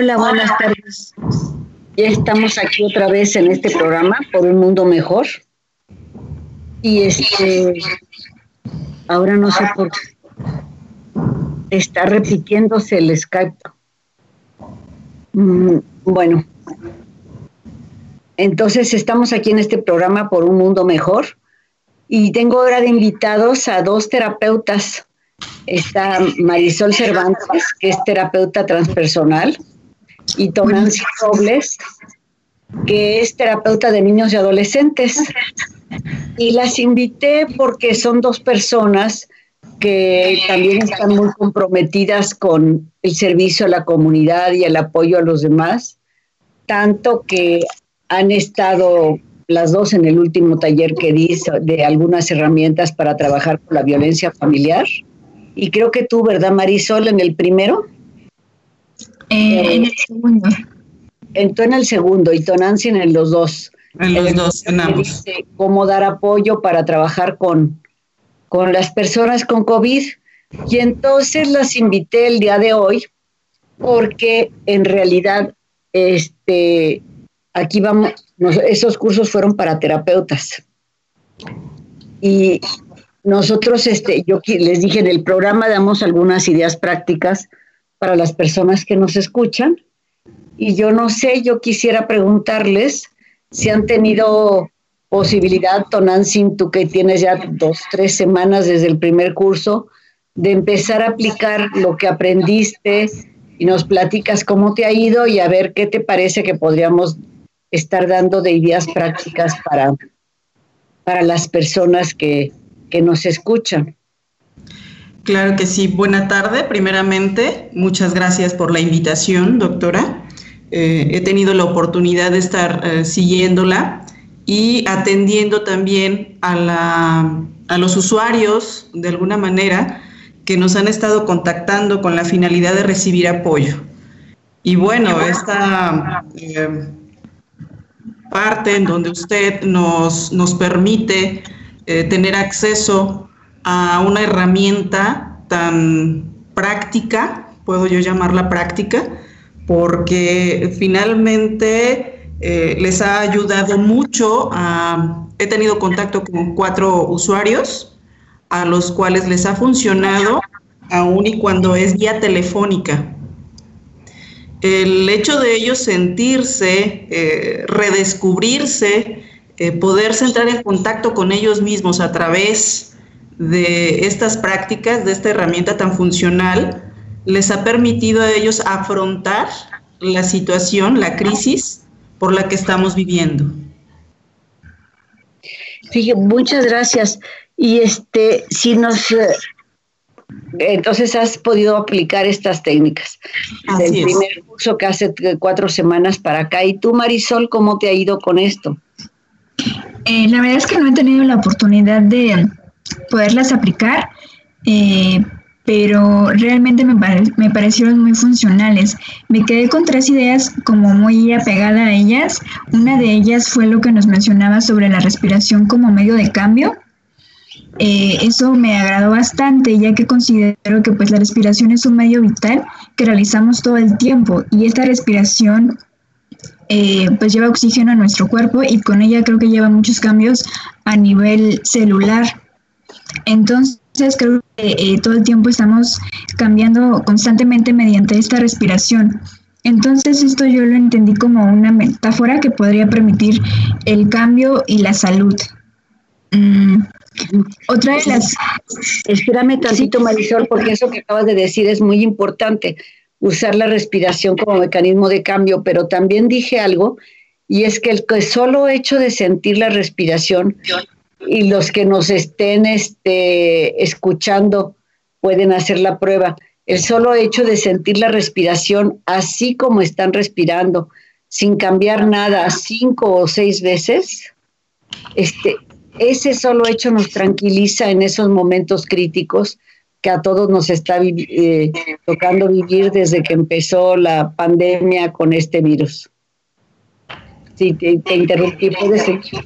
Hola, buenas tardes. Ya estamos aquí otra vez en este programa por un mundo mejor. Y este, ahora no sé por qué está repitiéndose el Skype. Mm, bueno, entonces estamos aquí en este programa por un mundo mejor y tengo ahora de invitados a dos terapeutas. Está Marisol Cervantes, que es terapeuta transpersonal, y Tonancy Robles, que es terapeuta de niños y adolescentes. Y las invité porque son dos personas que también están muy comprometidas con el servicio a la comunidad y el apoyo a los demás, tanto que han estado las dos en el último taller que di de algunas herramientas para trabajar con la violencia familiar. Y creo que tú, ¿verdad, Marisol, en el primero? Eh, en el segundo. Entró en el segundo y Tonancy en los dos. En los dos, en ambos. Cómo dar apoyo para trabajar con, con las personas con COVID. Y entonces las invité el día de hoy porque en realidad este, aquí vamos, esos cursos fueron para terapeutas. Y nosotros, este, yo les dije, en el programa damos algunas ideas prácticas para las personas que nos escuchan. Y yo no sé, yo quisiera preguntarles si han tenido posibilidad, Tonantzin, tú que tienes ya dos, tres semanas desde el primer curso, de empezar a aplicar lo que aprendiste y nos platicas cómo te ha ido y a ver qué te parece que podríamos estar dando de ideas prácticas para, para las personas que, nos escuchan. Claro que sí. Buena tarde, primeramente. Muchas gracias por la invitación, doctora. Eh, he tenido la oportunidad de estar eh, siguiéndola y atendiendo también a, la, a los usuarios, de alguna manera, que nos han estado contactando con la finalidad de recibir apoyo. Y bueno, esta eh, parte en donde usted nos, nos permite tener acceso a una herramienta tan práctica, puedo yo llamarla práctica, porque finalmente eh, les ha ayudado mucho. He tenido contacto con cuatro usuarios a los cuales les ha funcionado aún y cuando es vía telefónica el hecho de ellos sentirse, eh, redescubrirse, eh, poderse entrar en contacto con ellos mismos a través de estas prácticas, de esta herramienta tan funcional, les ha permitido a ellos afrontar la situación, la crisis por la que estamos viviendo. Fíjate, muchas gracias. Y este, si nos eh, entonces has podido aplicar estas técnicas. el primer curso que hace cuatro semanas para acá. ¿Y tú, Marisol, cómo te ha ido con esto? Eh, la verdad es que no he tenido la oportunidad de poderlas aplicar, eh, pero realmente me, me, parecieron muy funcionales. Me quedé con tres ideas como muy apegada a ellas. Una de ellas fue lo que nos mencionaba sobre la respiración como medio de cambio eh, eso me agradó bastante, ya que considero que pues la respiración es un medio vital que realizamos todo el tiempo y esta respiración eh, pues lleva oxígeno a nuestro cuerpo y con ella creo que lleva muchos cambios a nivel celular. Entonces creo que eh, todo el tiempo estamos cambiando constantemente mediante esta respiración. Entonces esto yo lo entendí como una metáfora que podría permitir el cambio y la salud. Mm, otra de las... Espérame tantito, Marisol, porque eso que acabas de decir es muy importante, usar la respiración como mecanismo de cambio, pero también dije algo, y es que el solo hecho de sentir la respiración y los que nos estén este, escuchando pueden hacer la prueba, el solo hecho de sentir la respiración así como están respirando, sin cambiar nada, cinco o seis veces, este, ese solo hecho nos tranquiliza en esos momentos críticos que a todos nos está eh, tocando vivir desde que empezó la pandemia con este virus. Sí, te, interrumpí, puedes seguir.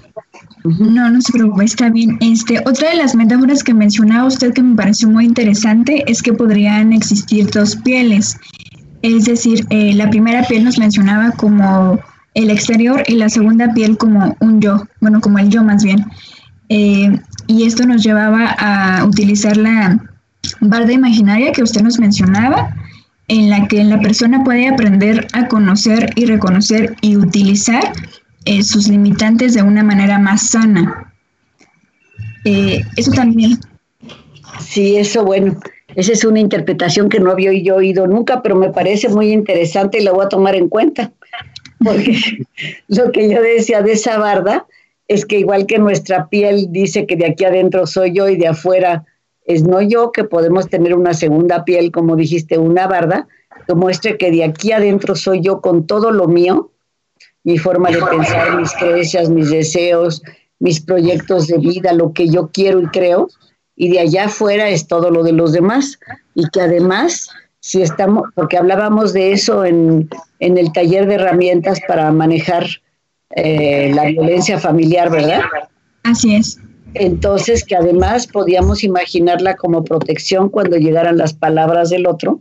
No, no se preocupe, está bien. Este, otra de las metáforas que mencionaba usted que me pareció muy interesante es que podrían existir dos pieles. Es decir, eh, la primera piel nos mencionaba como el exterior y la segunda piel como un yo, bueno, como el yo más bien. Eh, y esto nos llevaba a utilizar la barda imaginaria que usted nos mencionaba, en la que la persona puede aprender a conocer y reconocer y utilizar eh, sus limitantes de una manera más sana. Eh, eso también. Sí, eso bueno. Esa es una interpretación que no había yo oído nunca, pero me parece muy interesante y la voy a tomar en cuenta. Porque lo que yo decía de esa barda es que igual que nuestra piel dice que de aquí adentro soy yo y de afuera es no yo, que podemos tener una segunda piel, como dijiste, una barda, que muestre que de aquí adentro soy yo con todo lo mío, mi forma de pensar, mis creencias, mis deseos, mis proyectos de vida, lo que yo quiero y creo, y de allá afuera es todo lo de los demás, y que además, si estamos, porque hablábamos de eso en, en el taller de herramientas para manejar eh, la violencia familiar, ¿verdad? Así es. Entonces, que además podíamos imaginarla como protección cuando llegaran las palabras del otro.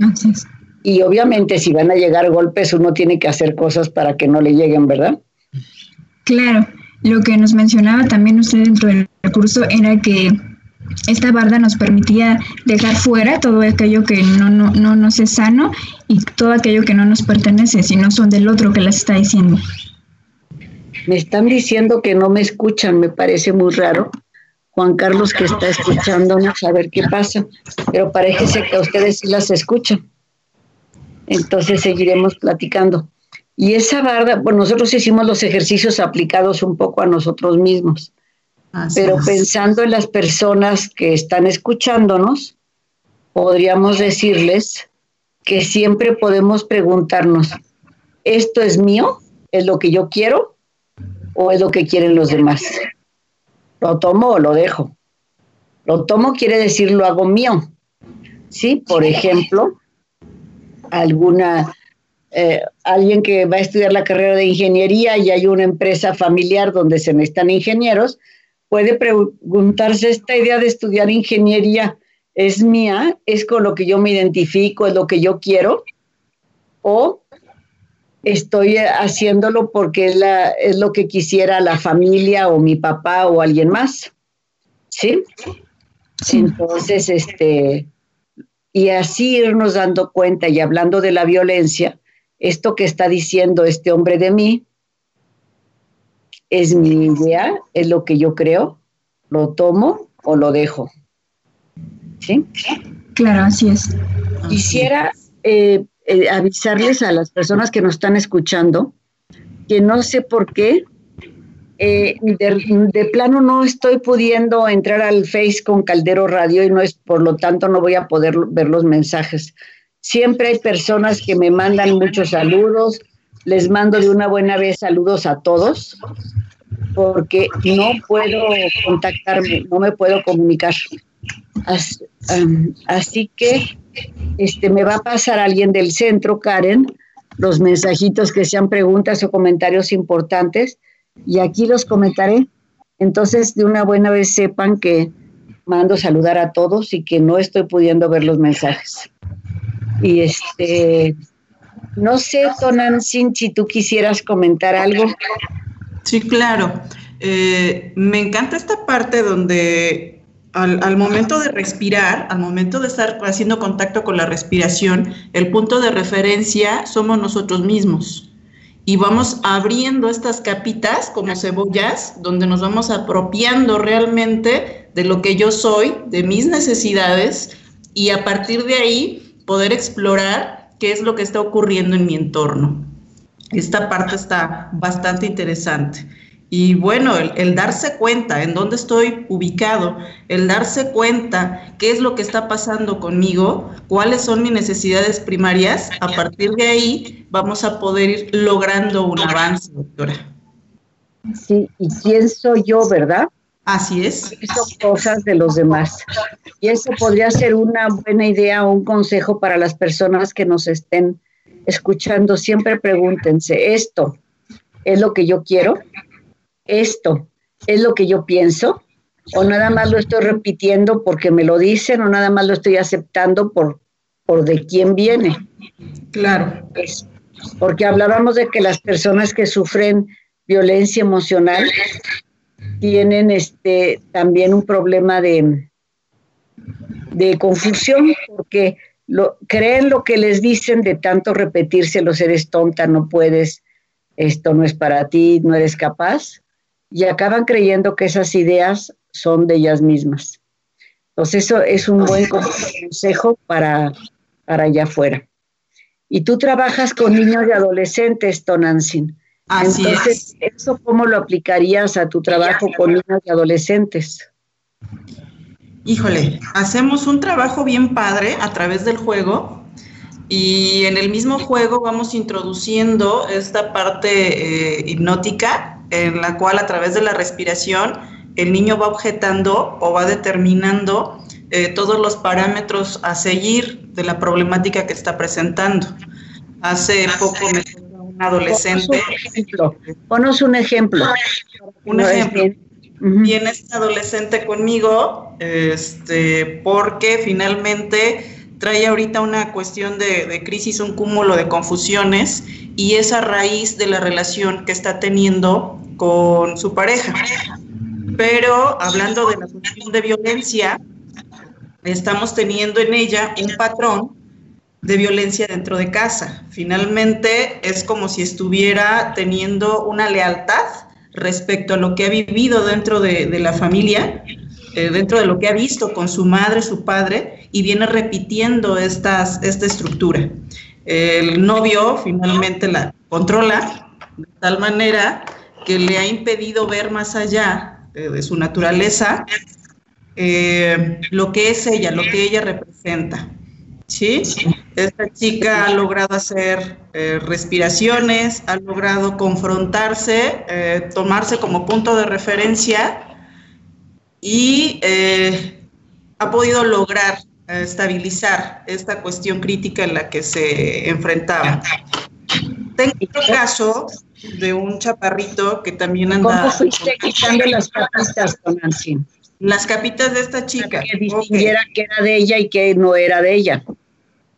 Así es. Y obviamente si van a llegar golpes, uno tiene que hacer cosas para que no le lleguen, ¿verdad? Claro, lo que nos mencionaba también usted dentro del curso era que esta barda nos permitía dejar fuera todo aquello que no, no, no nos es sano y todo aquello que no nos pertenece, sino son del otro que las está diciendo. Me están diciendo que no me escuchan, me parece muy raro. Juan Carlos que está escuchándonos, a ver qué pasa, pero parece que a ustedes sí las escuchan. Entonces seguiremos platicando. Y esa barda, bueno, nosotros hicimos los ejercicios aplicados un poco a nosotros mismos, pero pensando en las personas que están escuchándonos, podríamos decirles que siempre podemos preguntarnos, ¿esto es mío? ¿Es lo que yo quiero? o es lo que quieren los demás? ¿Lo tomo o lo dejo? Lo tomo quiere decir lo hago mío. ¿Sí? Por ejemplo, alguna eh, alguien que va a estudiar la carrera de ingeniería y hay una empresa familiar donde se necesitan ingenieros, puede preguntarse, ¿esta idea de estudiar ingeniería es mía? ¿Es con lo que yo me identifico? ¿Es lo que yo quiero? ¿O estoy haciéndolo porque es, la, es lo que quisiera la familia o mi papá o alguien más. ¿Sí? sí. Entonces, este, y así irnos dando cuenta y hablando de la violencia, esto que está diciendo este hombre de mí es mi idea, es lo que yo creo, lo tomo o lo dejo. ¿Sí? Claro, así es. Quisiera eh, eh, avisarles a las personas que nos están escuchando que no sé por qué, eh, de, plano no estoy pudiendo entrar al Face con Caldero Radio y no es, por lo tanto, no voy a poder ver los mensajes. Siempre hay personas que me mandan muchos saludos, les mando de una buena vez saludos a todos, porque no puedo contactarme, no me puedo comunicar. así que este, me va a pasar alguien del centro, Karen, los mensajitos que sean preguntas o comentarios importantes y aquí los comentaré. Entonces, de una buena vez sepan que mando saludar a todos y que no estoy pudiendo ver los mensajes. Y este, no sé, Tonan si tú quisieras comentar algo. Sí, claro. Eh, me encanta esta parte donde al, momento de respirar, al momento de estar haciendo contacto con la respiración, el punto de referencia somos nosotros mismos. Y vamos abriendo estas capitas como cebollas, donde nos vamos apropiando realmente de lo que yo soy, de mis necesidades, y a partir de ahí poder explorar qué es lo que está ocurriendo en mi entorno. Esta parte está bastante interesante. Y bueno, el, darse cuenta en dónde estoy ubicado, el darse cuenta qué es lo que está pasando conmigo, cuáles son mis necesidades primarias, a partir de ahí vamos a poder ir logrando un avance, doctora. Sí, y quién soy yo, ¿verdad? Así es. Son cosas de los demás. Y eso podría ser una buena idea o un consejo para las personas que nos estén escuchando. Siempre pregúntense, ¿esto es lo que yo quiero? Esto es lo que yo pienso, o nada más lo estoy repitiendo porque me lo dicen, o nada más lo estoy aceptando por, o de quién viene. Claro. porque hablábamos de que las personas que sufren violencia emocional tienen este también un problema de, de confusión porque lo, creen lo que les dicen de tanto repetirse los eres tonta, no puedes, esto no es para ti, no eres capaz, y acaban creyendo que esas ideas son de ellas mismas. Entonces eso es un buen consejo para, para allá afuera. Y tú trabajas con niños y adolescentes, Tonantzin. Entonces, ¿eso cómo lo aplicarías a tu trabajo con niños y adolescentes? Híjole, hacemos un trabajo bien padre a través del juego y en el mismo juego vamos introduciendo esta parte eh, hipnótica en la cual a través de la respiración el niño va objetando o va determinando eh, todos los parámetros a seguir de la problemática que está presentando. Hace poco me un adolescente. Ponos un ejemplo. Un ejemplo. Viene este adolescente conmigo, este, porque finalmente trae ahorita una cuestión de, crisis, un cúmulo de confusiones, y es a raíz de la relación que está teniendo con su pareja. Pero hablando de la cuestión de violencia, estamos teniendo en ella un patrón de violencia dentro de casa. Finalmente es como si estuviera teniendo una lealtad respecto a lo que ha vivido dentro de, la familia, eh, dentro de lo que ha visto con su madre, su padre, y viene repitiendo esta estructura. El novio finalmente la controla de tal manera que le ha impedido ver más allá de su naturaleza eh, lo que es ella, lo que ella representa. ¿sí? Esta chica ha logrado hacer eh, respiraciones, ha logrado confrontarse, eh, tomarse como punto de referencia y ha podido lograr estabilizar esta cuestión crítica en la que se enfrentaba. Tengo otro caso de un chaparrito que también anda... ¿Cómo fuiste quitando las capitas con Las capitas de esta chica. que distinguiera que era de ella y que no era de ella.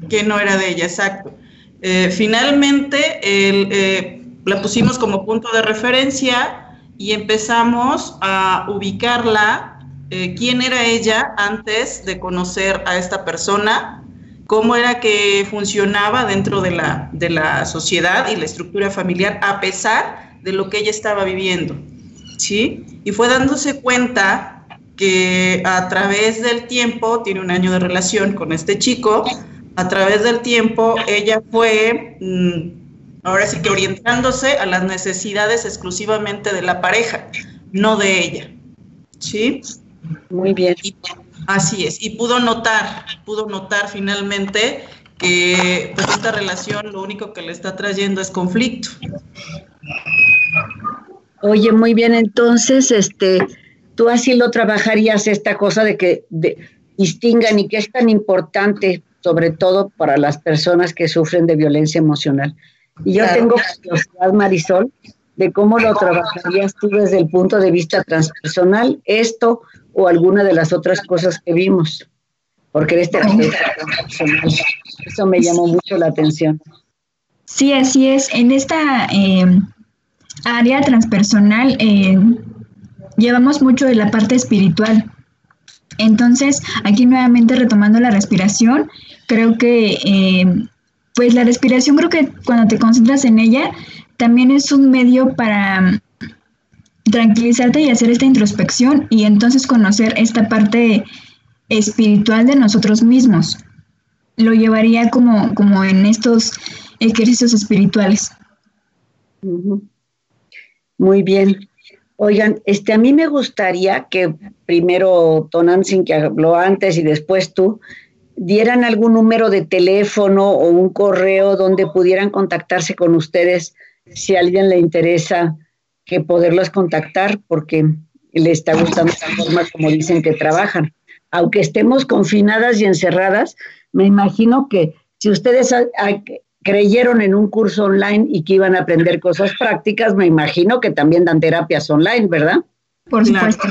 Que no era de ella, exacto. Eh, finalmente eh, la pusimos como punto de referencia y empezamos a ubicarla, eh, quién era ella antes de conocer a esta persona, cómo era que funcionaba dentro de la, de la sociedad y la estructura familiar a pesar de lo que ella estaba viviendo. ¿sí? Y fue dándose cuenta que a través del tiempo, tiene un año de relación con este chico, a través del tiempo ella fue, mm, ahora sí que orientándose a las necesidades exclusivamente de la pareja, no de ella. ¿Sí? Muy bien. Así es, y pudo notar, pudo notar finalmente que pues esta relación lo único que le está trayendo es conflicto. Oye, muy bien, entonces, este, tú así lo trabajarías esta cosa de que distingan y que es tan importante, sobre todo para las personas que sufren de violencia emocional. Y yo tengo curiosidad, Marisol, de cómo lo trabajarías tú desde el punto de vista transpersonal, esto o alguna de las otras cosas que vimos, porque eres terapeuta transpersonal. Eso me llamó mucho la atención. Sí, así es. En esta eh, área transpersonal eh, llevamos mucho de la parte espiritual. Entonces, aquí nuevamente retomando la respiración, creo que eh, pues la respiración creo que cuando te concentras en ella, también es un medio para tranquilizarte y hacer esta introspección y entonces conocer esta parte espiritual de nosotros mismos. Lo llevaría como, como en estos ejercicios espirituales. Muy bien. Oigan, este, a mí me gustaría que primero Tonantzin, que habló antes, y después tú, dieran algún número de teléfono o un correo donde pudieran contactarse con ustedes si a alguien le interesa que poderlos contactar porque le está gustando la forma como dicen que trabajan. Aunque estemos confinadas y encerradas, me imagino que si ustedes creyeron en un curso online y que iban a aprender cosas prácticas, me imagino que también dan terapias online, ¿verdad? Por supuesto.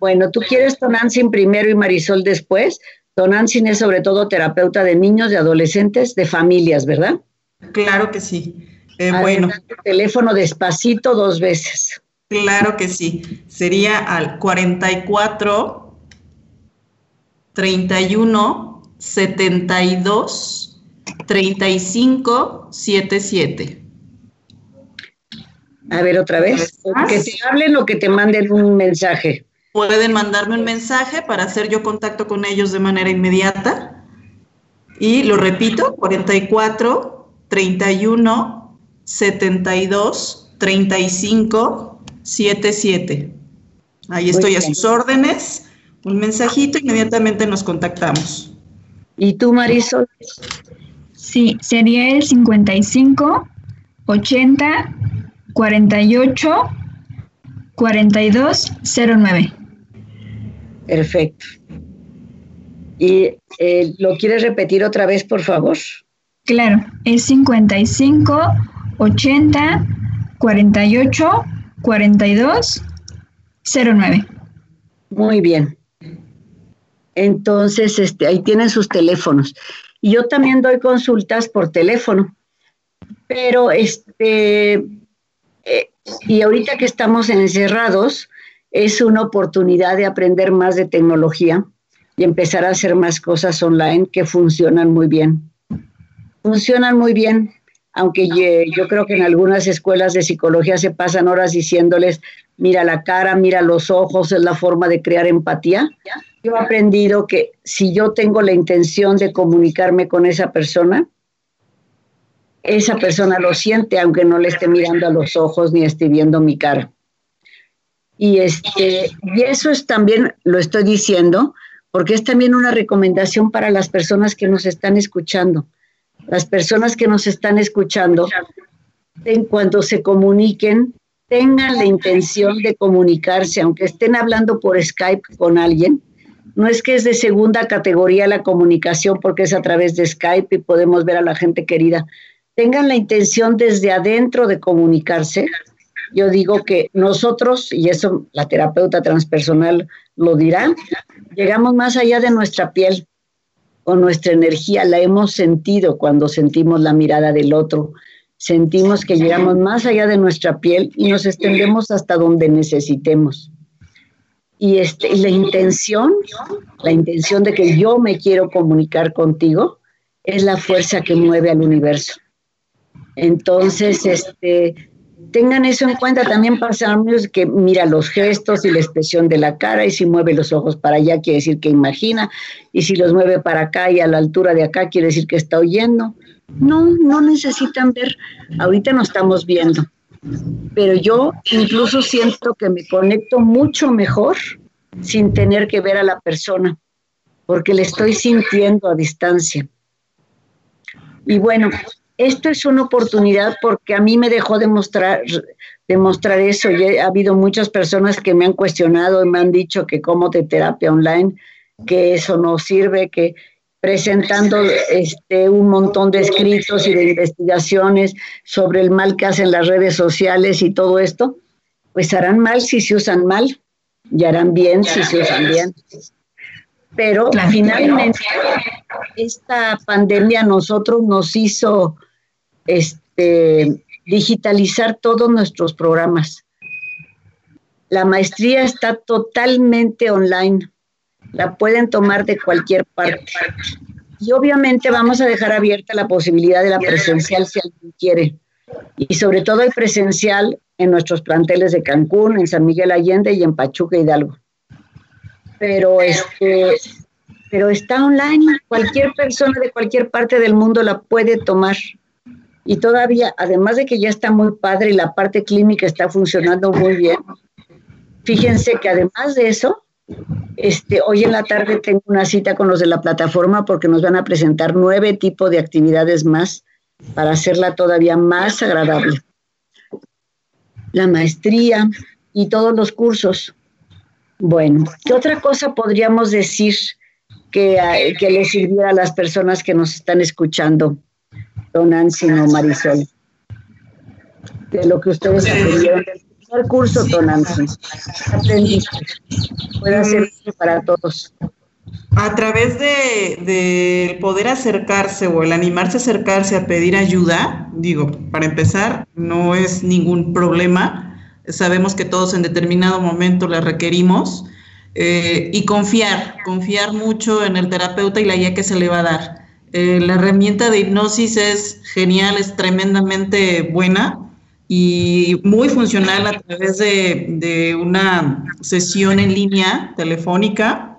Bueno, tú quieres Tonantzin primero y Marisol después, Don Nancy es sobre todo terapeuta de niños, de adolescentes, de familias, ¿verdad? Claro que sí. Eh, bueno. Teléfono despacito dos veces. Claro que sí. Sería al 44 31 72 35 77. A ver, otra vez. Que te hablen o que te manden un mensaje. Pueden mandarme un mensaje para hacer yo contacto con ellos de manera inmediata. Y lo repito, 44 31 72 35 77. Ahí estoy a sus órdenes. Un mensajito, inmediatamente nos contactamos. ¿Y tú, Marisol? Sí, sería el 55 80 48 42 09. Perfecto. ¿Y eh, lo quieres repetir otra vez, por favor? Claro, es 55 80 48 42 09. Muy bien. Entonces, este, ahí tienen sus teléfonos. Yo también doy consultas por teléfono. Pero este, eh, y ahorita que estamos encerrados, es una oportunidad de aprender más de tecnología y empezar a hacer más cosas online que funcionan muy bien. Funcionan muy bien, aunque yo creo que en algunas escuelas de psicología se pasan horas diciéndoles, mira la cara, mira los ojos, es la forma de crear empatía. Yo he aprendido que si yo tengo la intención de comunicarme con esa persona, esa persona lo siente aunque no le esté mirando a los ojos ni esté viendo mi cara. Y, este, y eso es también, lo estoy diciendo, porque es también una recomendación para las personas que nos están escuchando. Las personas que nos están escuchando, en cuanto se comuniquen, tengan la intención de comunicarse, aunque estén hablando por Skype con alguien. No es que es de segunda categoría la comunicación porque es a través de Skype y podemos ver a la gente querida. Tengan la intención desde adentro de comunicarse yo digo que nosotros, y eso la terapeuta transpersonal lo dirá, llegamos más allá de nuestra piel o nuestra energía, la hemos sentido cuando sentimos la mirada del otro, sentimos que llegamos más allá de nuestra piel y nos extendemos hasta donde necesitemos. Y, este, la intención, la intención de que yo me quiero comunicar contigo, es la fuerza que mueve al universo. Entonces, este, tengan eso en cuenta. También pasamos que mira los gestos y la expresión de la cara y si mueve los ojos para allá quiere decir que imagina y si los mueve para acá y a la altura de acá quiere decir que está oyendo. No, no necesitan ver. Ahorita no estamos viendo. Pero yo incluso siento que me conecto mucho mejor sin tener que ver a la persona, porque le estoy sintiendo a distancia. Y bueno, esto es una oportunidad porque a mí me dejó demostrar, demostrar eso. Y ha habido muchas personas que me han cuestionado y me han dicho que como de terapia online, que eso no sirve, que presentando este, un montón de escritos y de investigaciones sobre el mal que hacen las redes sociales y todo esto, pues harán mal si se usan mal y harán bien si se usan bien. Pero finalmente esta pandemia a nosotros nos hizo este, digitalizar todos nuestros programas. La maestría está totalmente online. La pueden tomar de cualquier parte. Y obviamente vamos a dejar abierta la posibilidad de la presencial si alguien quiere. Y sobre todo el presencial en nuestros planteles de Cancún, en San Miguel Allende y en Pachuca Hidalgo. Pero este pero está online, cualquier persona de cualquier parte del mundo la puede tomar. Y todavía, además de que ya está muy padre y la parte clínica está funcionando muy bien, fíjense que además de eso, este, hoy en la tarde tengo una cita con los de la plataforma porque nos van a presentar nueve tipos de actividades más para hacerla todavía más agradable. La maestría y todos los cursos. Bueno, ¿qué otra cosa podríamos decir que, que le sirviera a las personas que nos están escuchando? don Nancy, no Marisol, de lo que ustedes aprendieron del primer curso, don. Aprendiste. Puede ser para todos. A través de, poder acercarse o el animarse a acercarse a pedir ayuda, digo, para empezar, no es ningún problema. Sabemos que todos en determinado momento la requerimos. Eh, y confiar, confiar mucho en el terapeuta y la guía que se le va a dar. Eh, la herramienta de hipnosis es genial, es tremendamente buena y muy funcional a través de, una sesión en línea telefónica,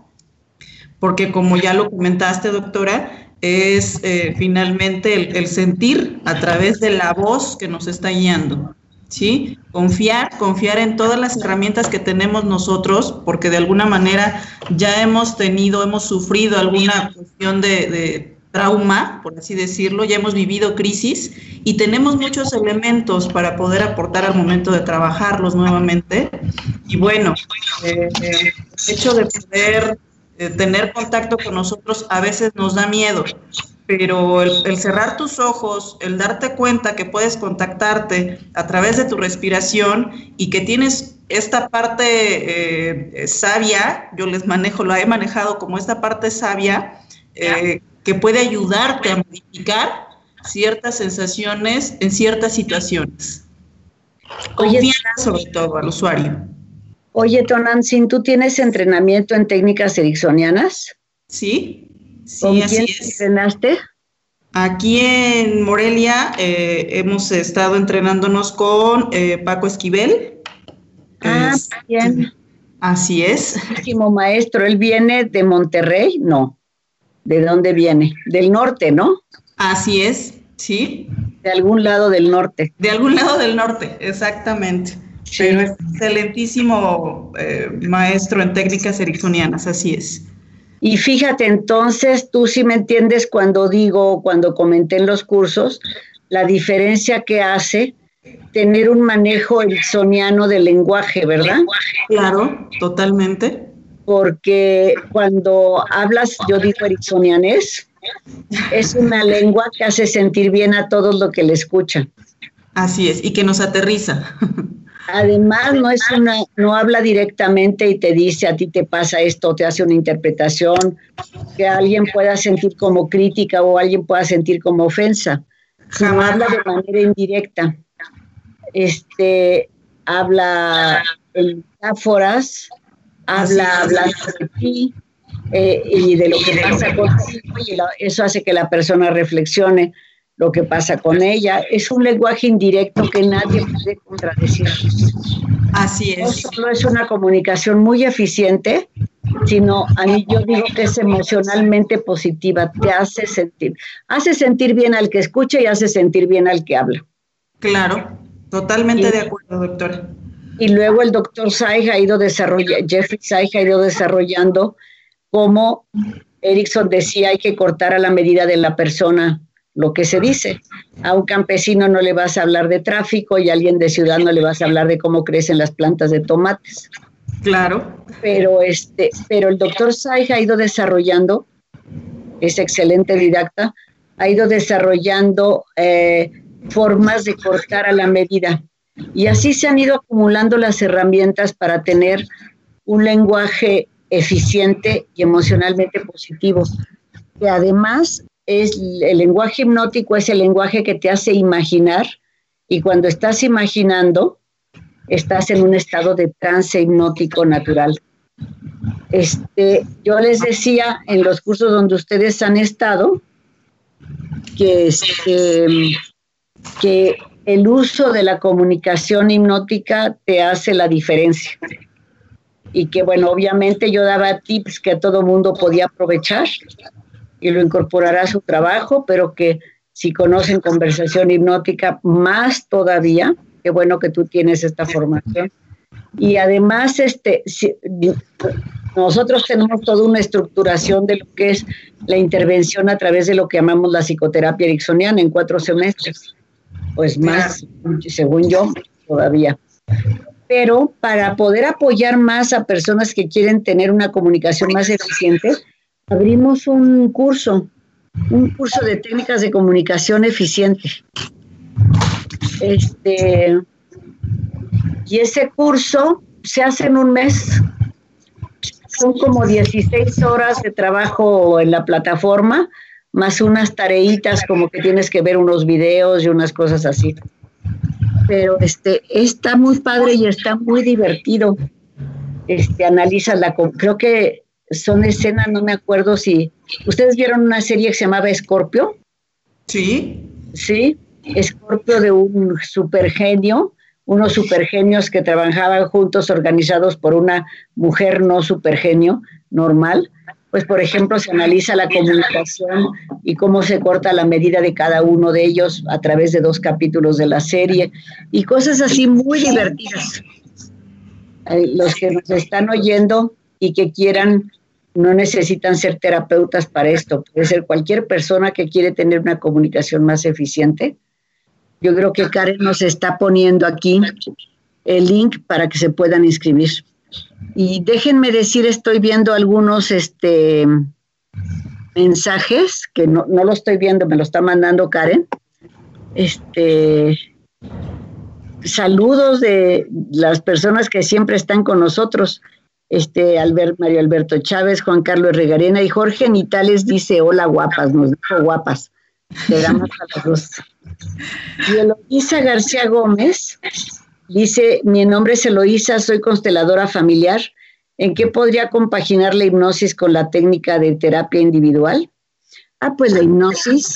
porque como ya lo comentaste, doctora, es eh, finalmente el, el, sentir a través de la voz que nos está guiando. ¿Sí? Confiar, confiar en todas las herramientas que tenemos nosotros, porque de alguna manera ya hemos tenido, hemos sufrido alguna cuestión de trauma, por así decirlo, ya hemos vivido crisis y tenemos muchos elementos para poder aportar al momento de trabajarlos nuevamente. Y bueno, eh, el hecho de poder eh, tener contacto con nosotros a veces nos da miedo, pero el, cerrar tus ojos, el darte cuenta que puedes contactarte a través de tu respiración y que tienes esta parte eh, sabia, yo les manejo, lo he manejado como esta parte sabia, que puede ayudarte a modificar ciertas sensaciones en ciertas situaciones. Confianza sobre todo al usuario. Oye, Tonantzin, ¿tú tienes entrenamiento en técnicas ericksonianas? Sí, sí, ¿Con quién entrenaste? Aquí en Morelia eh, hemos estado entrenándonos con eh, Paco Esquivel. Ah, bien. Así es. Último maestro, él viene de Monterrey, no. ¿De dónde viene? Del norte, ¿no? Así es, sí. De algún lado del norte. De algún lado del norte, exactamente. Pero es excelentísimo eh, maestro en técnicas ericksonianas, así es. Y fíjate, entonces tú sí me entiendes cuando digo, cuando comenté en los cursos, la diferencia que hace tener un manejo ericksoniano del lenguaje, ¿verdad? Claro, totalmente porque cuando hablas, yo digo ericksonianés, es una lengua que hace sentir bien a todos lo que le escuchan. Así es, y que nos aterriza. Además, no es una, no habla directamente y te dice a ti te pasa esto, te hace una interpretación que alguien pueda sentir como crítica o alguien pueda sentir como ofensa. Sino habla de manera indirecta. Este habla en metáforas, habla hablando de ti eh, y de lo que pasa contigo y eso hace que la persona reflexione lo que pasa con ella. Es un lenguaje indirecto que nadie puede contradecir. Así es. No solo es una comunicación muy eficiente, sino a mí yo digo que es emocionalmente positiva, te hace sentir, hace sentir bien al que escucha y hace sentir bien al que habla. Claro, totalmente de acuerdo, doctora. Y luego el doctor Saig ha ido desarrollando, Jeffrey Saig ha ido desarrollando cómo Erickson decía hay que cortar a la medida de la persona lo que se dice. A un campesino no le vas a hablar de tráfico y a alguien de ciudad no le vas a hablar de cómo crecen las plantas de tomates. Claro. Pero este, pero el doctor Saig ha ido desarrollando, es excelente didacta, ha ido desarrollando eh, formas de cortar a la medida. Y así se han ido acumulando las herramientas para tener un lenguaje eficiente y emocionalmente positivo. Que además es el lenguaje hipnótico es el lenguaje que te hace imaginar y cuando estás imaginando estás en un estado de trance hipnótico natural. Este, yo les decía en los cursos donde ustedes han estado que, este, que el uso de la comunicación hipnótica te hace la diferencia. Y que, bueno, obviamente yo daba tips que todo mundo podía aprovechar y lo incorporará a su trabajo, pero que si conocen conversación hipnótica, más todavía, qué bueno que tú tienes esta formación. Y además, este, nosotros tenemos toda una estructuración de lo que es la intervención a través de lo que llamamos la psicoterapia ericksoniana en cuatro semestres pues más, según yo, todavía. Pero para poder apoyar más a personas que quieren tener una comunicación más eficiente, abrimos un curso, un curso de técnicas de comunicación eficiente. Este, y ese curso se hace en un mes. son como 16 horas de trabajo en la plataforma, más unas tareitas como que tienes que ver unos videos y unas cosas así. Pero este está muy padre y está muy divertido. Este analiza la creo que son escenas, no me acuerdo si ustedes vieron una serie que se llamaba Scorpio. Sí. Sí, Scorpio de un supergenio, unos supergenios que trabajaban juntos organizados por una mujer no supergenio normal pues por ejemplo se analiza la comunicación y cómo se corta la medida de cada uno de ellos a través de dos capítulos de la serie y cosas así muy divertidas. Los que nos están oyendo y que quieran, no necesitan ser terapeutas para esto, puede ser cualquier persona que quiere tener una comunicación más eficiente. Yo creo que Karen nos está poniendo aquí el link para que se puedan inscribir. Y déjenme decir, estoy viendo algunos este, mensajes, que no, no lo estoy viendo, me lo está mandando Karen. Este, saludos de las personas que siempre están con nosotros. Este, Albert, Mario Alberto Chávez, Juan Carlos Regarena y Jorge Nitales dice, hola guapas, nos dijo guapas. Le damos a los dos. Y Eloisa García Gómez Dice, mi nombre es Eloísa, soy consteladora familiar. ¿En qué podría compaginar la hipnosis con la técnica de terapia individual? Ah, pues la hipnosis,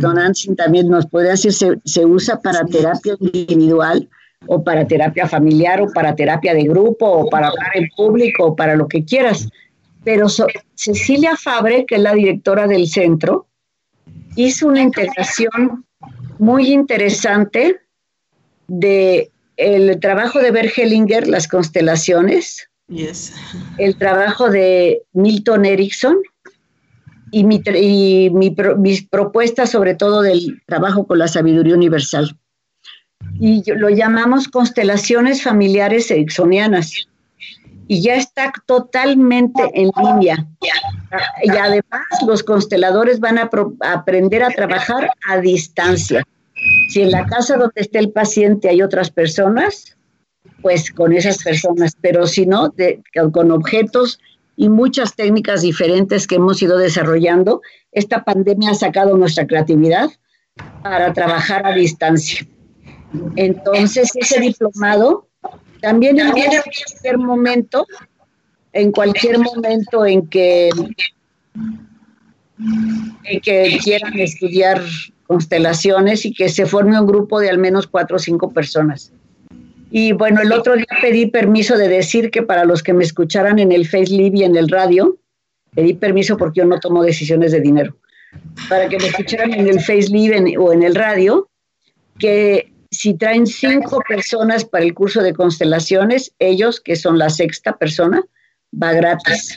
don Ansin también nos puede decir, se, usa para terapia individual o para terapia familiar o para terapia de grupo o para hablar en público o para lo que quieras. Pero Cecilia Fabre, que es la directora del centro, hizo una integración muy interesante de el trabajo de Bergelinger, las constelaciones, el trabajo de Milton Erickson y, mi, y mis propuestas sobre todo del trabajo con la sabiduría universal. Y lo llamamos constelaciones familiares ericksonianas. Y ya está totalmente en línea. Y además los consteladores van a aprender a trabajar a distancia. Si en la casa donde esté el paciente hay otras personas, pues con esas personas, pero si no, con objetos y muchas técnicas diferentes que hemos ido desarrollando, esta pandemia ha sacado nuestra creatividad para trabajar a distancia. Entonces, ese diplomado también en cualquier momento, en cualquier momento en que, en que quieran estudiar constelaciones y que se forme un grupo de al menos cuatro o cinco personas. Y bueno, el otro día pedí permiso de decir que para los que me escucharan en el Face Live y en el radio, pedí permiso porque yo no tomo decisiones de dinero, para que me escucharan en el Face Live o en el radio, que si traen cinco personas para el curso de constelaciones, ellos, que son la sexta persona, va gratis.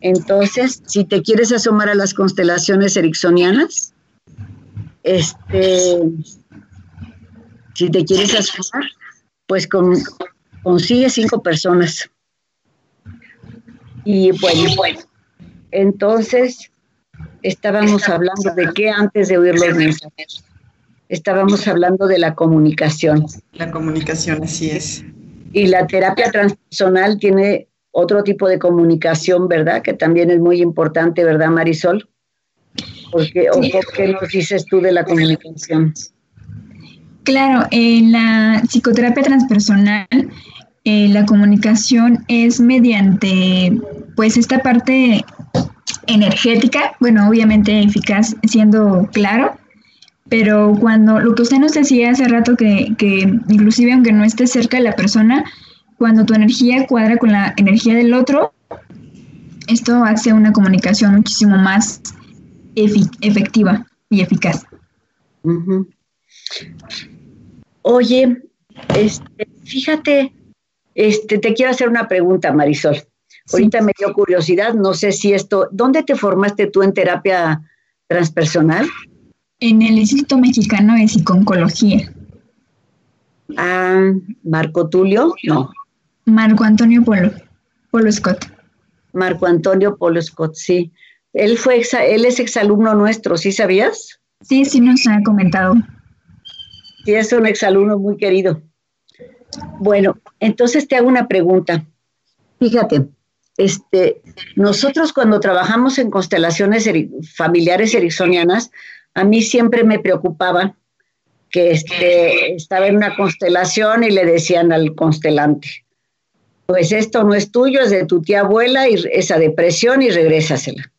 Entonces, si te quieres asomar a las constelaciones ericksonianas, este, si te quieres asomar, pues con, consigue cinco personas. Y bueno, bueno, entonces estábamos hablando de qué antes de oír los mensajes. Estábamos hablando de la comunicación. La comunicación, así es. Y la terapia transpersonal tiene otro tipo de comunicación, ¿verdad? Que también es muy importante, ¿verdad, Marisol? Porque, ¿O qué nos dices tú de la comunicación? Claro, en la psicoterapia transpersonal, eh, la comunicación es mediante, pues, esta parte energética, bueno, obviamente eficaz, siendo claro, pero cuando lo que usted nos decía hace rato, que, que inclusive aunque no esté cerca de la persona, cuando tu energía cuadra con la energía del otro, esto hace una comunicación muchísimo más efectiva y eficaz. Oye, este, fíjate, este, te quiero hacer una pregunta, Marisol. Ahorita me dio curiosidad, no sé si esto, ¿dónde te formaste tú en terapia transpersonal? En el Instituto Mexicano de Psiconcología. Ah, Marco Tulio, no. Marco Antonio Polo, Polo Scott. Marco Antonio Polo Scott, sí. Él, fue él es exalumno nuestro, ¿sí sabías? Sí, sí nos ha comentado. Sí, es un exalumno muy querido. Bueno, entonces te hago una pregunta. Fíjate, este, nosotros cuando trabajamos en constelaciones familiares ericksonianas, a mí siempre me preocupaba que este, estaba en una constelación y le decían al constelante, pues esto no es tuyo, es de tu tía abuela y esa depresión y regrésasela.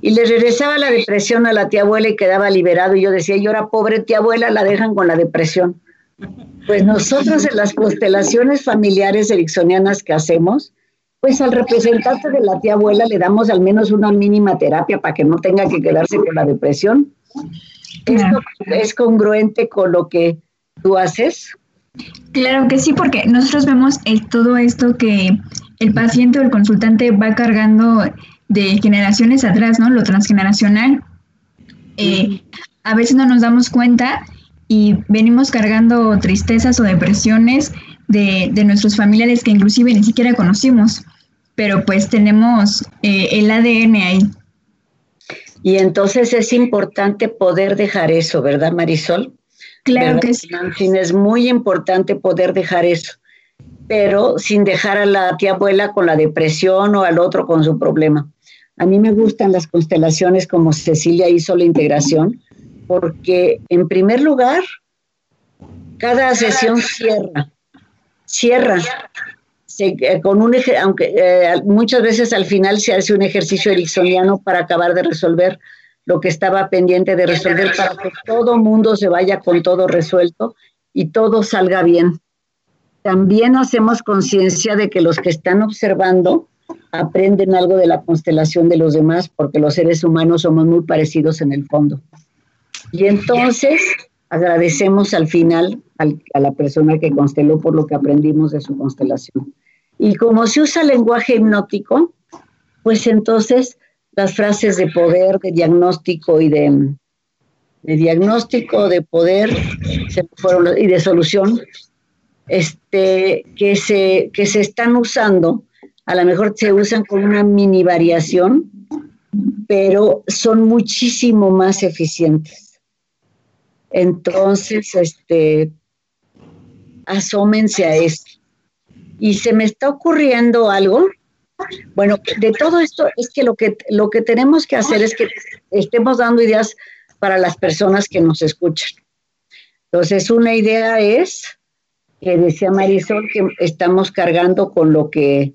Y le regresaba la depresión a la tía abuela y quedaba liberado. Y yo decía, y ahora pobre tía abuela, la dejan con la depresión. Pues nosotros en las constelaciones familiares ericksonianas que hacemos, pues al representante de la tía abuela le damos al menos una mínima terapia para que no tenga que quedarse con la depresión. ¿Esto es congruente con lo que tú haces? Claro que sí, porque nosotros vemos todo esto que el paciente o el consultante va cargando de generaciones atrás, ¿no? Lo transgeneracional. Eh, a veces no nos damos cuenta y venimos cargando tristezas o depresiones de, de nuestros familiares que inclusive ni siquiera conocimos pero pues tenemos eh, el ADN ahí. Y entonces es importante poder dejar eso, ¿verdad, Marisol? Claro que sí. Es muy importante poder dejar eso, pero sin dejar a la tía abuela con la depresión o al otro con su problema. A mí me gustan las constelaciones como Cecilia hizo la integración, porque en primer lugar, cada sesión cierra, cierra eh, con un aunque eh, muchas veces al final se hace un ejercicio ericksoniano para acabar de resolver lo que estaba pendiente de resolver para que todo mundo se vaya con todo resuelto y todo salga bien. También hacemos conciencia de que los que están observando aprenden algo de la constelación de los demás porque los seres humanos somos muy parecidos en el fondo. Y entonces agradecemos al final a la persona que consteló por lo que aprendimos de su constelación. Y como se usa lenguaje hipnótico, pues entonces las frases de poder, de diagnóstico y de, diagnóstico, de poder fueron, y de solución, este, que, se, que se están usando, a lo mejor se usan con una mini variación, pero son muchísimo más eficientes. Entonces, este, asómense a esto. Y se me está ocurriendo algo. Bueno, de todo esto es que lo que, lo que tenemos que hacer es que estemos dando ideas para las personas que nos escuchan. Entonces, una idea es que decía Marisol que estamos cargando con lo que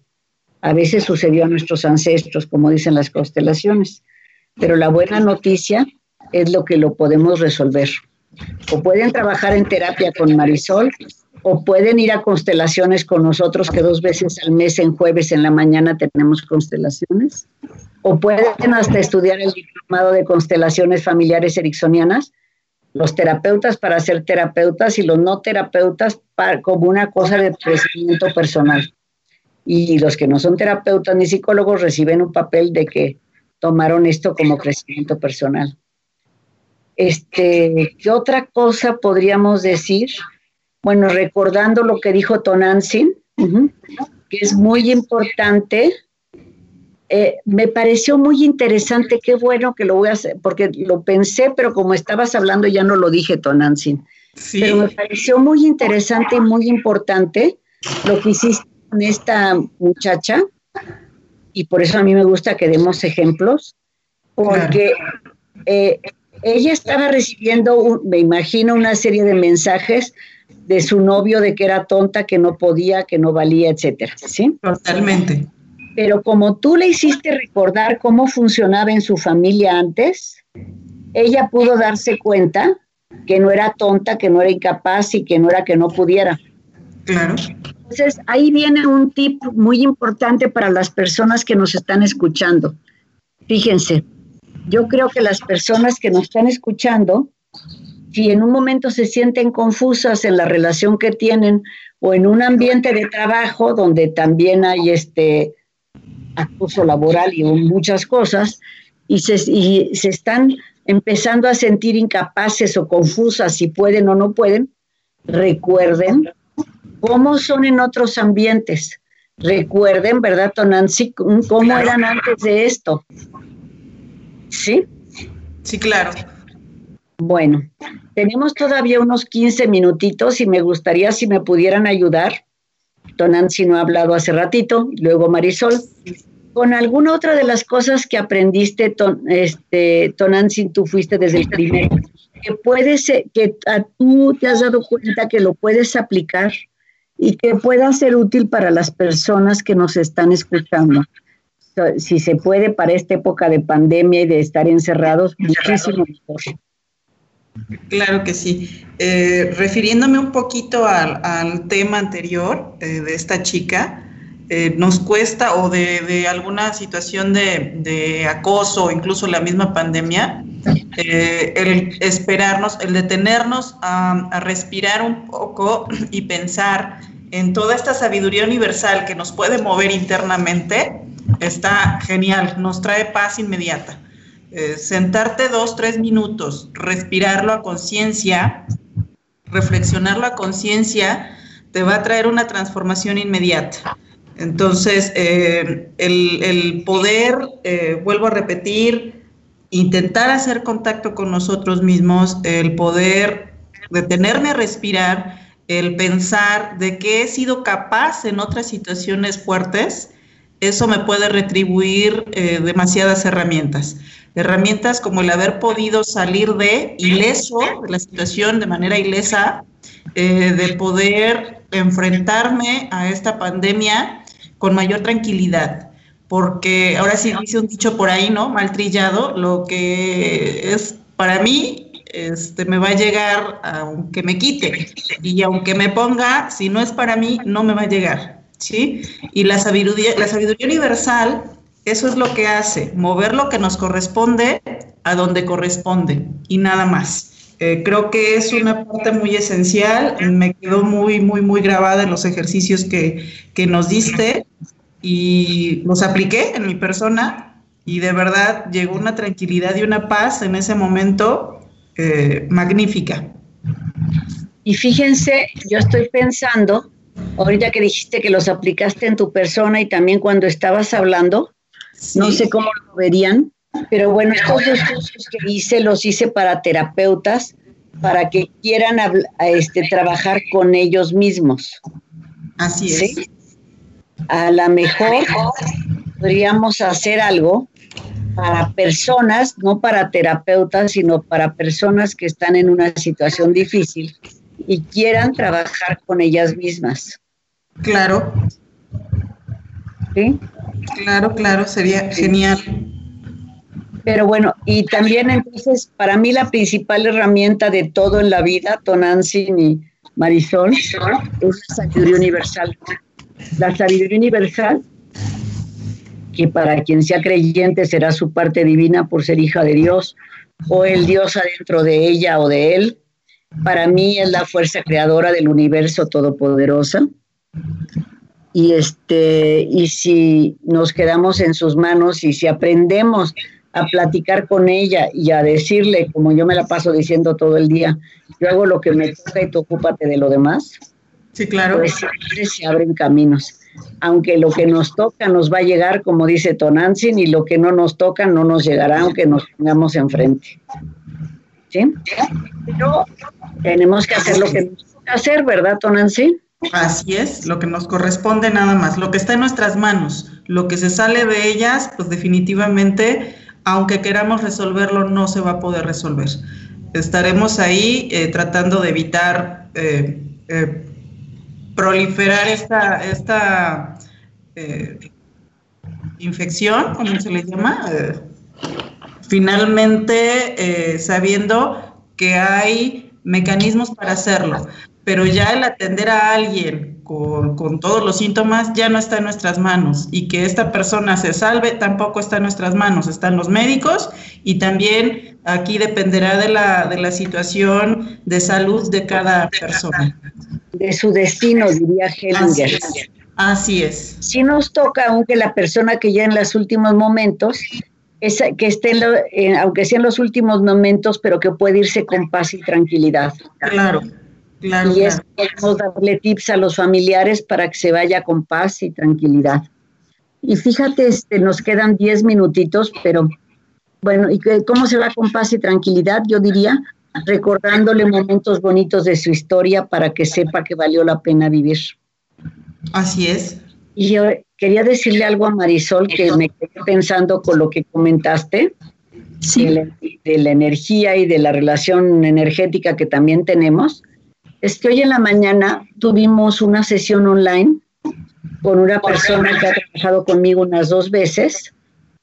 a veces sucedió a nuestros ancestros, como dicen las constelaciones. Pero la buena noticia es lo que lo podemos resolver. O pueden trabajar en terapia con Marisol, o pueden ir a constelaciones con nosotros, que dos veces al mes, en jueves en la mañana, tenemos constelaciones, o pueden hasta estudiar el diplomado de constelaciones familiares ericksonianas, los terapeutas para ser terapeutas y los no terapeutas como una cosa de crecimiento personal. Y los que no son terapeutas ni psicólogos reciben un papel de que tomaron esto como crecimiento personal. Este, ¿Qué otra cosa podríamos decir? Bueno, recordando lo que dijo Tonantzin, que es muy importante, eh, me pareció muy interesante, qué bueno que lo voy a hacer, porque lo pensé, pero como estabas hablando ya no lo dije, Tonantzin. Pero me pareció muy interesante y muy importante lo que hiciste con esta muchacha, y por eso a mí me gusta que demos ejemplos, porque eh, ella estaba recibiendo, me imagino, una serie de mensajes de su novio de que era tonta, que no podía, que no valía, etcétera, ¿sí? Totalmente. Pero como tú le hiciste recordar cómo funcionaba en su familia antes, ella pudo darse cuenta que no era tonta, que no era incapaz y que no era que no pudiera. Claro. Entonces, ahí viene un tip muy importante para las personas que nos están escuchando. Fíjense, yo creo que las personas que nos están escuchando si en un momento se sienten confusas en la relación que tienen o en un ambiente de trabajo donde también hay este acoso laboral y muchas cosas, y se, y se están empezando a sentir incapaces o confusas si pueden o no pueden, recuerden cómo son en otros ambientes. Recuerden, ¿verdad, Tonancy? ¿Cómo eran antes de esto? ¿Sí? Sí, claro. Bueno, tenemos todavía unos 15 minutitos y me gustaría si me pudieran ayudar. Don Nancy no ha hablado hace ratito, luego Marisol, con alguna otra de las cosas que aprendiste, ton, este, tú fuiste desde el primero, que puedes, que a tú te has dado cuenta que lo puedes aplicar y que pueda ser útil para las personas que nos están escuchando. Si se puede para esta época de pandemia y de estar encerrados, muchísimo mejor. Claro que sí. Eh, refiriéndome un poquito al, tema anterior eh, de esta chica, eh, nos cuesta o de, alguna situación de, acoso o incluso la misma pandemia, el esperarnos, el detenernos a, respirar un poco y pensar en toda esta sabiduría universal que nos puede mover internamente, está genial, nos trae paz inmediata. Eh, sentarte dos, tres minutos, respirarlo a conciencia, reflexionarlo a conciencia, te va a traer una transformación inmediata. Entonces, eh, el, poder, eh, vuelvo a repetir, intentar hacer contacto con nosotros mismos, el poder detenerme a respirar, el pensar de que he sido capaz en otras situaciones fuertes, eso me puede retribuir eh, demasiadas herramientas. Herramientas como el haber podido salir de ileso, de la situación de manera ilesa, de poder enfrentarme a esta pandemia con mayor tranquilidad, porque ahora sí dice un dicho por ahí, ¿no? Mal trillado, lo que es para mí este, me va a llegar aunque me quite y aunque me ponga, si no es para mí, no me va a llegar, ¿sí? Y la sabiduría, la sabiduría universal, eso es lo que hace, mover lo que nos corresponde a donde corresponde y nada más. Eh, creo que es una parte muy esencial, me quedó muy, muy, muy grabada en los ejercicios que, que nos diste y los apliqué en mi persona y de verdad llegó una tranquilidad y una paz en ese momento eh, magnífica. Y fíjense, yo estoy pensando, ahorita que dijiste que los aplicaste en tu persona y también cuando estabas hablando, no sé cómo lo verían, pero bueno, estos dos cursos que hice los hice para terapeutas, para que quieran este, trabajar con ellos mismos. Así es. A lo mejor podríamos hacer algo para personas, no para terapeutas, sino para personas que están en una situación difícil y quieran trabajar con ellas mismas. Claro. ¿Sí? Claro, claro, sería genial. Pero bueno, y también entonces, para mí la principal herramienta de todo en la vida, Tonantzin y Marisol, es la sabiduría universal. La sabiduría universal, que para quien sea creyente será su parte divina por ser hija de Dios, o el Dios adentro de ella o de él, para mí es la fuerza creadora del universo todopoderosa. Y este, y si nos quedamos en sus manos y si aprendemos a platicar con ella y a decirle, como yo me la paso diciendo todo el día, yo hago lo que me toca y tú ocúpate de lo demás. Sí, claro. Pues se abren caminos. Aunque lo que nos toca nos va a llegar, como dice Tonantzin, y lo que no nos toca no nos llegará, aunque nos pongamos enfrente. ¿Sí? Pero tenemos que hacer lo que nos toca hacer, ¿verdad, Tonantzin? Así es, lo que nos corresponde nada más, lo que está en nuestras manos, lo que se sale de ellas, pues definitivamente aunque queramos resolverlo, no se va a poder resolver. Estaremos ahí eh, tratando de evitar eh, eh, proliferar esta, esta infección, como se le llama, finalmente sabiendo que hay mecanismos para hacerlo. Pero ya el atender a alguien con, todos los síntomas ya no está en nuestras manos. Y que esta persona se salve tampoco está en nuestras manos, están los médicos y también aquí dependerá de la, de la situación de salud de cada persona. De su destino, diría Hellinger. Así es. Si nos toca, aunque la persona que ya en los últimos momentos, es, que esté, aunque sea en los últimos momentos, pero que puede irse con paz y tranquilidad. Claro y es podemos darle tips a los familiares para que se vaya con paz y tranquilidad. Y fíjate, este, nos quedan 10 minutitos, pero bueno, ¿y cómo se va con paz y tranquilidad? Yo diría, recordándole momentos bonitos de su historia para que sepa que valió la pena vivir. Así es. Y, quería decirle algo a Marisol que me quedé pensando con lo que comentaste. De, la, energía y de la relación energética que también tenemos, es que hoy en la mañana tuvimos una sesión online con una persona que ha trabajado conmigo unas dos veces,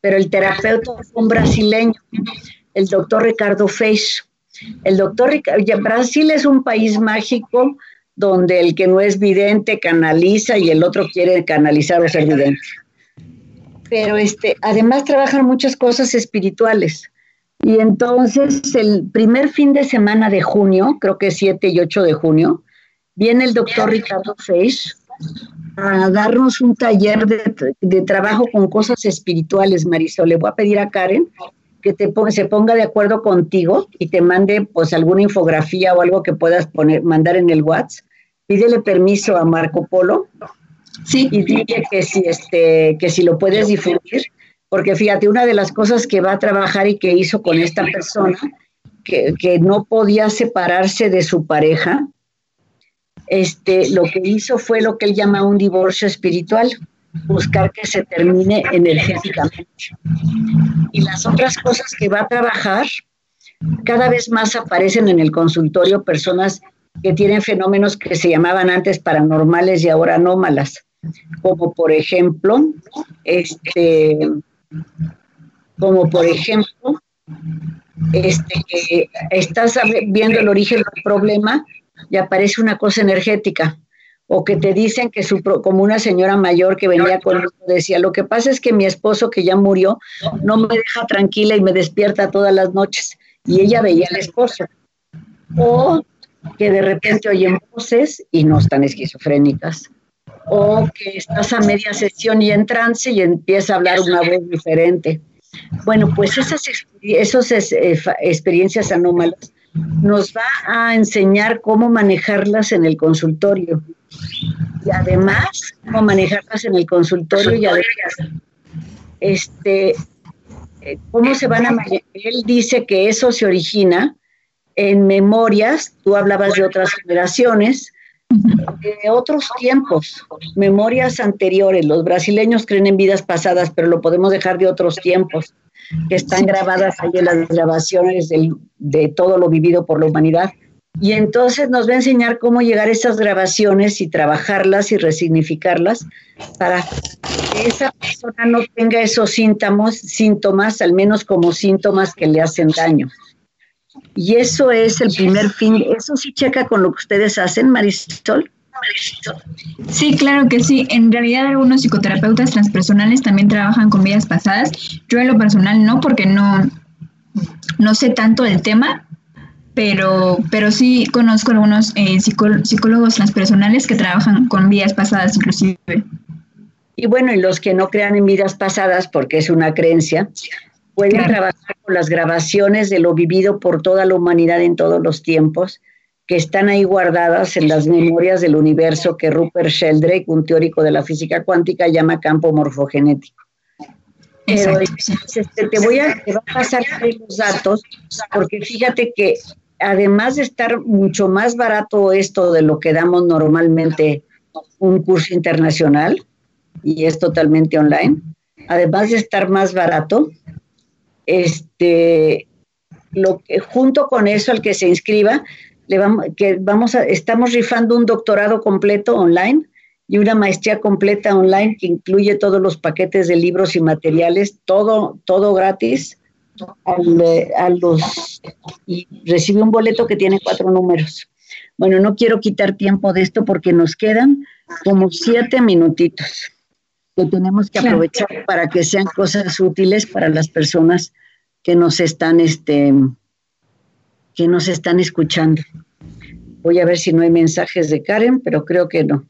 pero el terapeuta es un brasileño, el doctor Ricardo Feix. El doctor Ricardo, Brasil es un país mágico donde el que no es vidente canaliza y el otro quiere canalizar o ser vidente. Pero este, además trabajan muchas cosas espirituales. Y entonces el primer fin de semana de junio, creo que 7 y 8 de junio, viene el doctor Ricardo Feix a darnos un taller de, de, trabajo con cosas espirituales, Marisol. Le voy a pedir a Karen que te se ponga de acuerdo contigo y te mande pues alguna infografía o algo que puedas poner, mandar en el WhatsApp. Pídele permiso a Marco Polo. Sí. Y dile que si este, que si lo puedes difundir, porque fíjate, una de las cosas que va a trabajar y que hizo con esta persona, que, que no podía separarse de su pareja, este, lo que hizo fue lo que él llama un divorcio espiritual buscar que se termine energéticamente. Y las otras cosas que va a trabajar, cada vez más aparecen en el consultorio personas que tienen fenómenos que se llamaban antes paranormales y ahora anómalas, como por ejemplo, este, como por ejemplo, este, estás viendo el origen del problema y aparece una cosa energética o que te dicen que su, como una señora mayor que venía conmigo decía, lo que pasa es que mi esposo que ya murió no me deja tranquila y me despierta todas las noches. Y ella veía al esposo. O que de repente oyen voces y no están esquizofrénicas. O que estás a media sesión y en trance y empieza a hablar una voz diferente. Bueno, pues esas, esas eh, experiencias anómalas nos va a enseñar cómo manejarlas en el consultorio y además cómo manejarlas en el consultorio y además este eh, cómo se van a él dice que eso se origina en memorias tú hablabas de otras generaciones de otros tiempos, memorias anteriores. Los brasileños creen en vidas pasadas, pero lo podemos dejar de otros tiempos, que están grabadas ahí en las grabaciones de todo lo vivido por la humanidad. Y entonces nos va a enseñar cómo llegar a esas grabaciones y trabajarlas y resignificarlas para que esa persona no tenga esos síntomas, síntomas, al menos como síntomas que le hacen daño. Y eso es el primer fin. ¿Eso sí checa con lo que ustedes hacen, Marisol? Sí, claro que sí. En realidad algunos psicoterapeutas transpersonales también trabajan con vidas pasadas. Yo en lo personal no, porque no, no sé tanto del tema, pero, pero sí conozco algunos eh, psicólogos transpersonales que trabajan con vidas pasadas inclusive. Y bueno, y los que no crean en vidas pasadas, porque es una creencia, pueden trabajar con las grabaciones de lo vivido por toda la humanidad en todos los tiempos, que están ahí guardadas en las memorias del universo que Rupert Sheldrake, un teórico de la física cuántica, llama campo morfogenético. Pero, este, te voy a, te a pasar los datos, porque fíjate que además de estar mucho más barato esto de lo que damos normalmente un curso internacional, y es totalmente online, además de estar más barato, este, lo que, junto con eso, al que se inscriba, le vamos, que vamos a, estamos rifando un doctorado completo online y una maestría completa online que incluye todos los paquetes de libros y materiales, todo, todo gratis a los, y recibe un boleto que tiene cuatro números. Bueno, no quiero quitar tiempo de esto porque nos quedan como siete minutitos que tenemos que aprovechar para que sean cosas útiles para las personas que nos están, este, que nos están escuchando. Voy a ver si no hay mensajes de Karen, pero creo que no.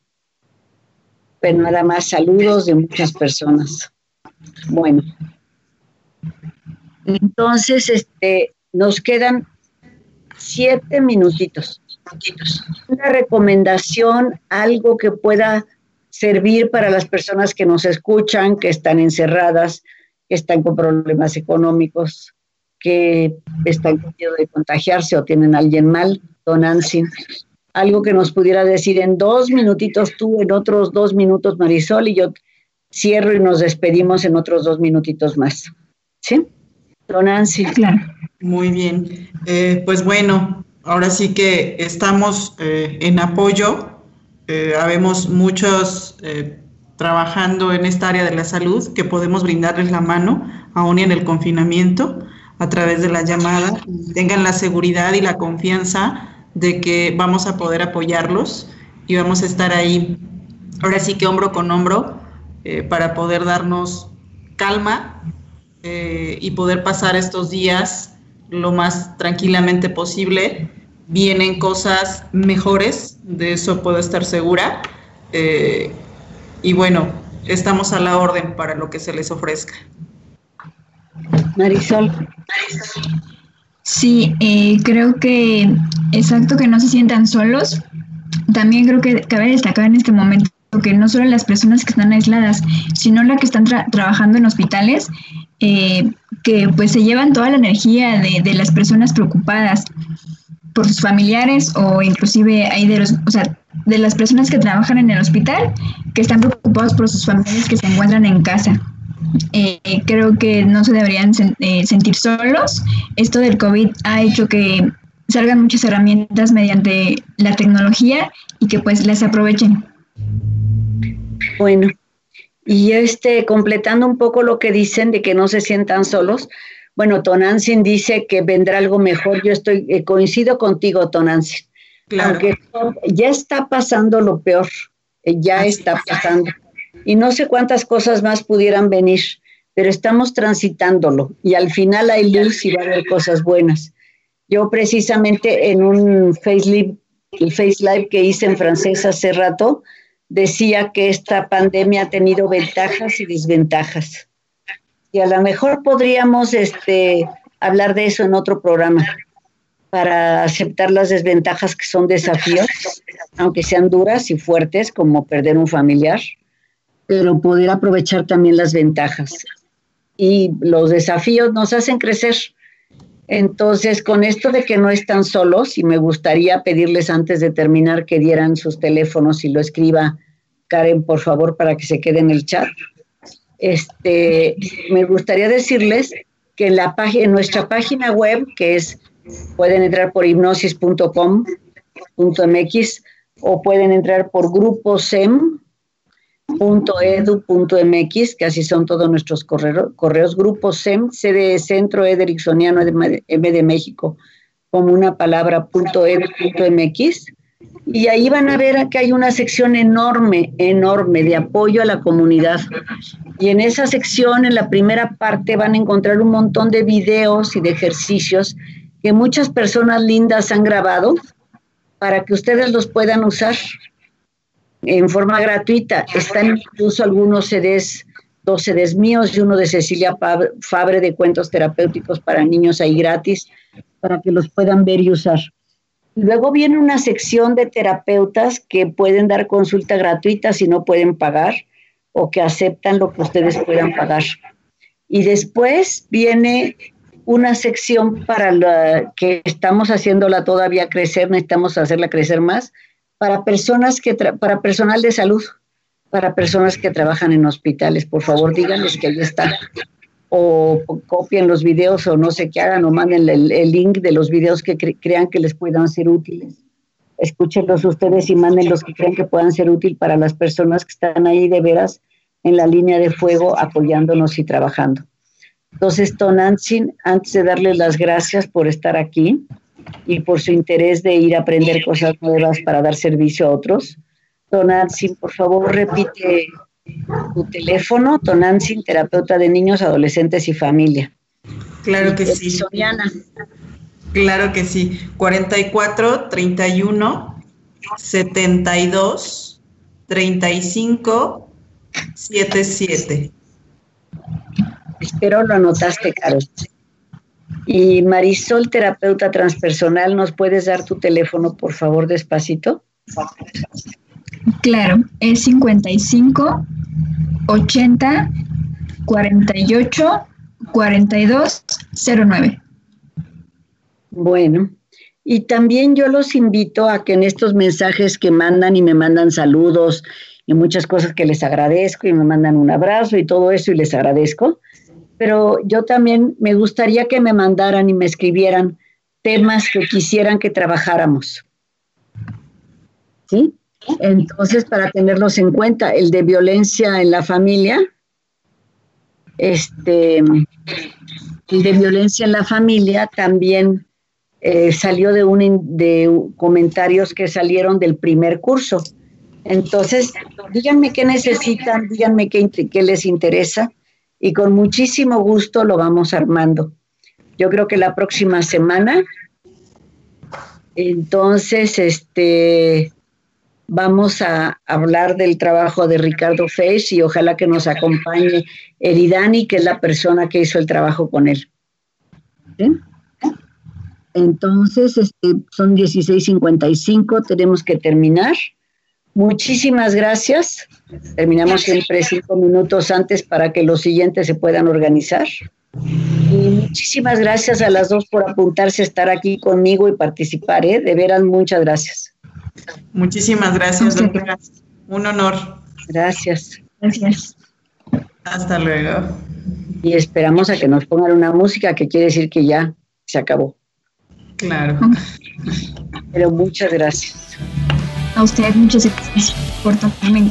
Pero nada más saludos de muchas personas. Bueno. Entonces, este, nos quedan siete minutitos. Una recomendación, algo que pueda servir para las personas que nos escuchan, que están encerradas, que están con problemas económicos, que están con miedo de contagiarse o tienen alguien mal, don Nancy. Algo que nos pudiera decir en dos minutitos tú, en otros dos minutos Marisol, y yo cierro y nos despedimos en otros dos minutitos más. ¿Sí? Don Nancy. Claro. Muy bien. Eh, pues bueno, ahora sí que estamos eh, en apoyo. Eh, habemos muchos trabajando en esta área de la salud que podemos brindarles la mano, aún en el confinamiento, a través de la llamada. Tengan la seguridad y la confianza de que vamos a poder apoyarlos y vamos a estar ahí, ahora sí que hombro con hombro, para poder darnos calma y poder pasar estos días lo más tranquilamente posible. Vienen cosas mejores, de eso puedo estar segura. Eh, y bueno, estamos a la orden para lo que se les ofrezca. Marisol. Sí, eh, creo que exacto que no se sientan solos. También creo que cabe destacar en este momento que no solo las personas que están aisladas, sino las que están trabajando en hospitales, eh, que pues se llevan toda la energía de, las personas preocupadas por sus familiares o inclusive hay de los, o sea, de las personas que trabajan en el hospital que están preocupados por sus familiares que se encuentran en casa. Eh, creo que no se deberían eh, sentir solos. Esto del COVID ha hecho que salgan muchas herramientas mediante la tecnología y que pues las aprovechen. Bueno, y este, completando un poco lo que dicen de que no se sientan solos, bueno, Tonantzin dice que vendrá algo mejor. Yo estoy, eh, coincido contigo, Tonantzin. Claro. Aunque ya está pasando lo peor, eh, ya está pasando. Y no sé cuántas cosas más pudieran venir, pero estamos transitándolo y al final hay luz y va a haber cosas buenas. Yo precisamente en un Face Live, el Face Live que hice en francés hace rato, decía que esta pandemia ha tenido ventajas y desventajas. Y a lo mejor podríamos este, hablar de eso en otro programa para aceptar las desventajas que son desafíos, aunque sean duras y fuertes, como perder un familiar, pero poder aprovechar también las ventajas. Y los desafíos nos hacen crecer. Entonces, con esto de que no están solos, y me gustaría pedirles antes de terminar que dieran sus teléfonos y lo escriba Karen, por favor, para que se quede en el chat. Este, me gustaría decirles que en, la en nuestra página web, que es, pueden entrar por hipnosis.com.mx o pueden entrar por gruposem .edu.mx, que así son todos nuestros correos, correos grupos SEM, C de Centro Edericksoniano M de México, como una palabra .edu.mx, y ahí van a ver que hay una sección enorme, enorme de apoyo a la comunidad. Y en esa sección, en la primera parte, van a encontrar un montón de videos y de ejercicios que muchas personas lindas han grabado para que ustedes los puedan usar en forma gratuita. Están incluso algunos CDs, dos CDs míos y uno de Cecilia Fabre de cuentos terapéuticos para niños ahí gratis, para que los puedan ver y usar. Luego viene una sección de terapeutas que pueden dar consulta gratuita si no pueden pagar o que aceptan lo que ustedes puedan pagar. Y después viene una sección para la que estamos haciéndola todavía crecer, necesitamos hacerla crecer más, para personas que para personal de salud, para personas que trabajan en hospitales. Por favor, díganles que ahí está. O, copien los videos o no sé qué hagan o manden el, link de los videos que crean que les puedan ser útiles. Escúchenlos ustedes y manden los que crean que puedan ser útiles para las personas que están ahí de veras en la línea de fuego apoyándonos y trabajando. Entonces, Tonantzin, antes de darles las gracias por estar aquí, y por su interés de ir a aprender cosas nuevas para dar servicio a otros. Tonantzin, por favor, repite tu teléfono, Tonantzin, terapeuta de niños, adolescentes y familia. Claro que sí. Soniana. Claro que sí. 44 31 72 35 77. Espero lo anotaste, Carlos. Y Marisol, terapeuta transpersonal, ¿nos puedes dar tu teléfono, por favor, despacito? Claro, es 55 80 48 42 09. Bueno, y también yo los invito a que en estos mensajes que mandan y me mandan saludos y muchas cosas que les agradezco y me mandan un abrazo y todo eso y les agradezco. Pero yo también me gustaría que me mandaran y me escribieran temas que quisieran que trabajáramos. ¿Sí? Entonces, para tenerlos en cuenta, el de violencia en la familia, este, el de violencia en la familia también eh, salió de, un, de comentarios que salieron del primer curso. Entonces, díganme qué necesitan, díganme qué, qué les interesa y con muchísimo gusto lo vamos armando. Yo creo que la próxima semana, entonces, este, vamos a hablar del trabajo de Ricardo Feix y ojalá que nos acompañe Eridani, que es la persona que hizo el trabajo con él. Entonces, este, son 16.55, tenemos que terminar. Muchísimas gracias. Terminamos siempre cinco minutos antes para que los siguientes se puedan organizar. Y muchísimas gracias a las dos por apuntarse a estar aquí conmigo y participar. ¿eh? De veras, muchas gracias. Muchísimas gracias, doctora. Un honor. Gracias. Gracias. Hasta luego. Y esperamos a que nos pongan una música que quiere decir que ya se acabó. Claro. Pero muchas gracias. A usted muchas gracias por tomarme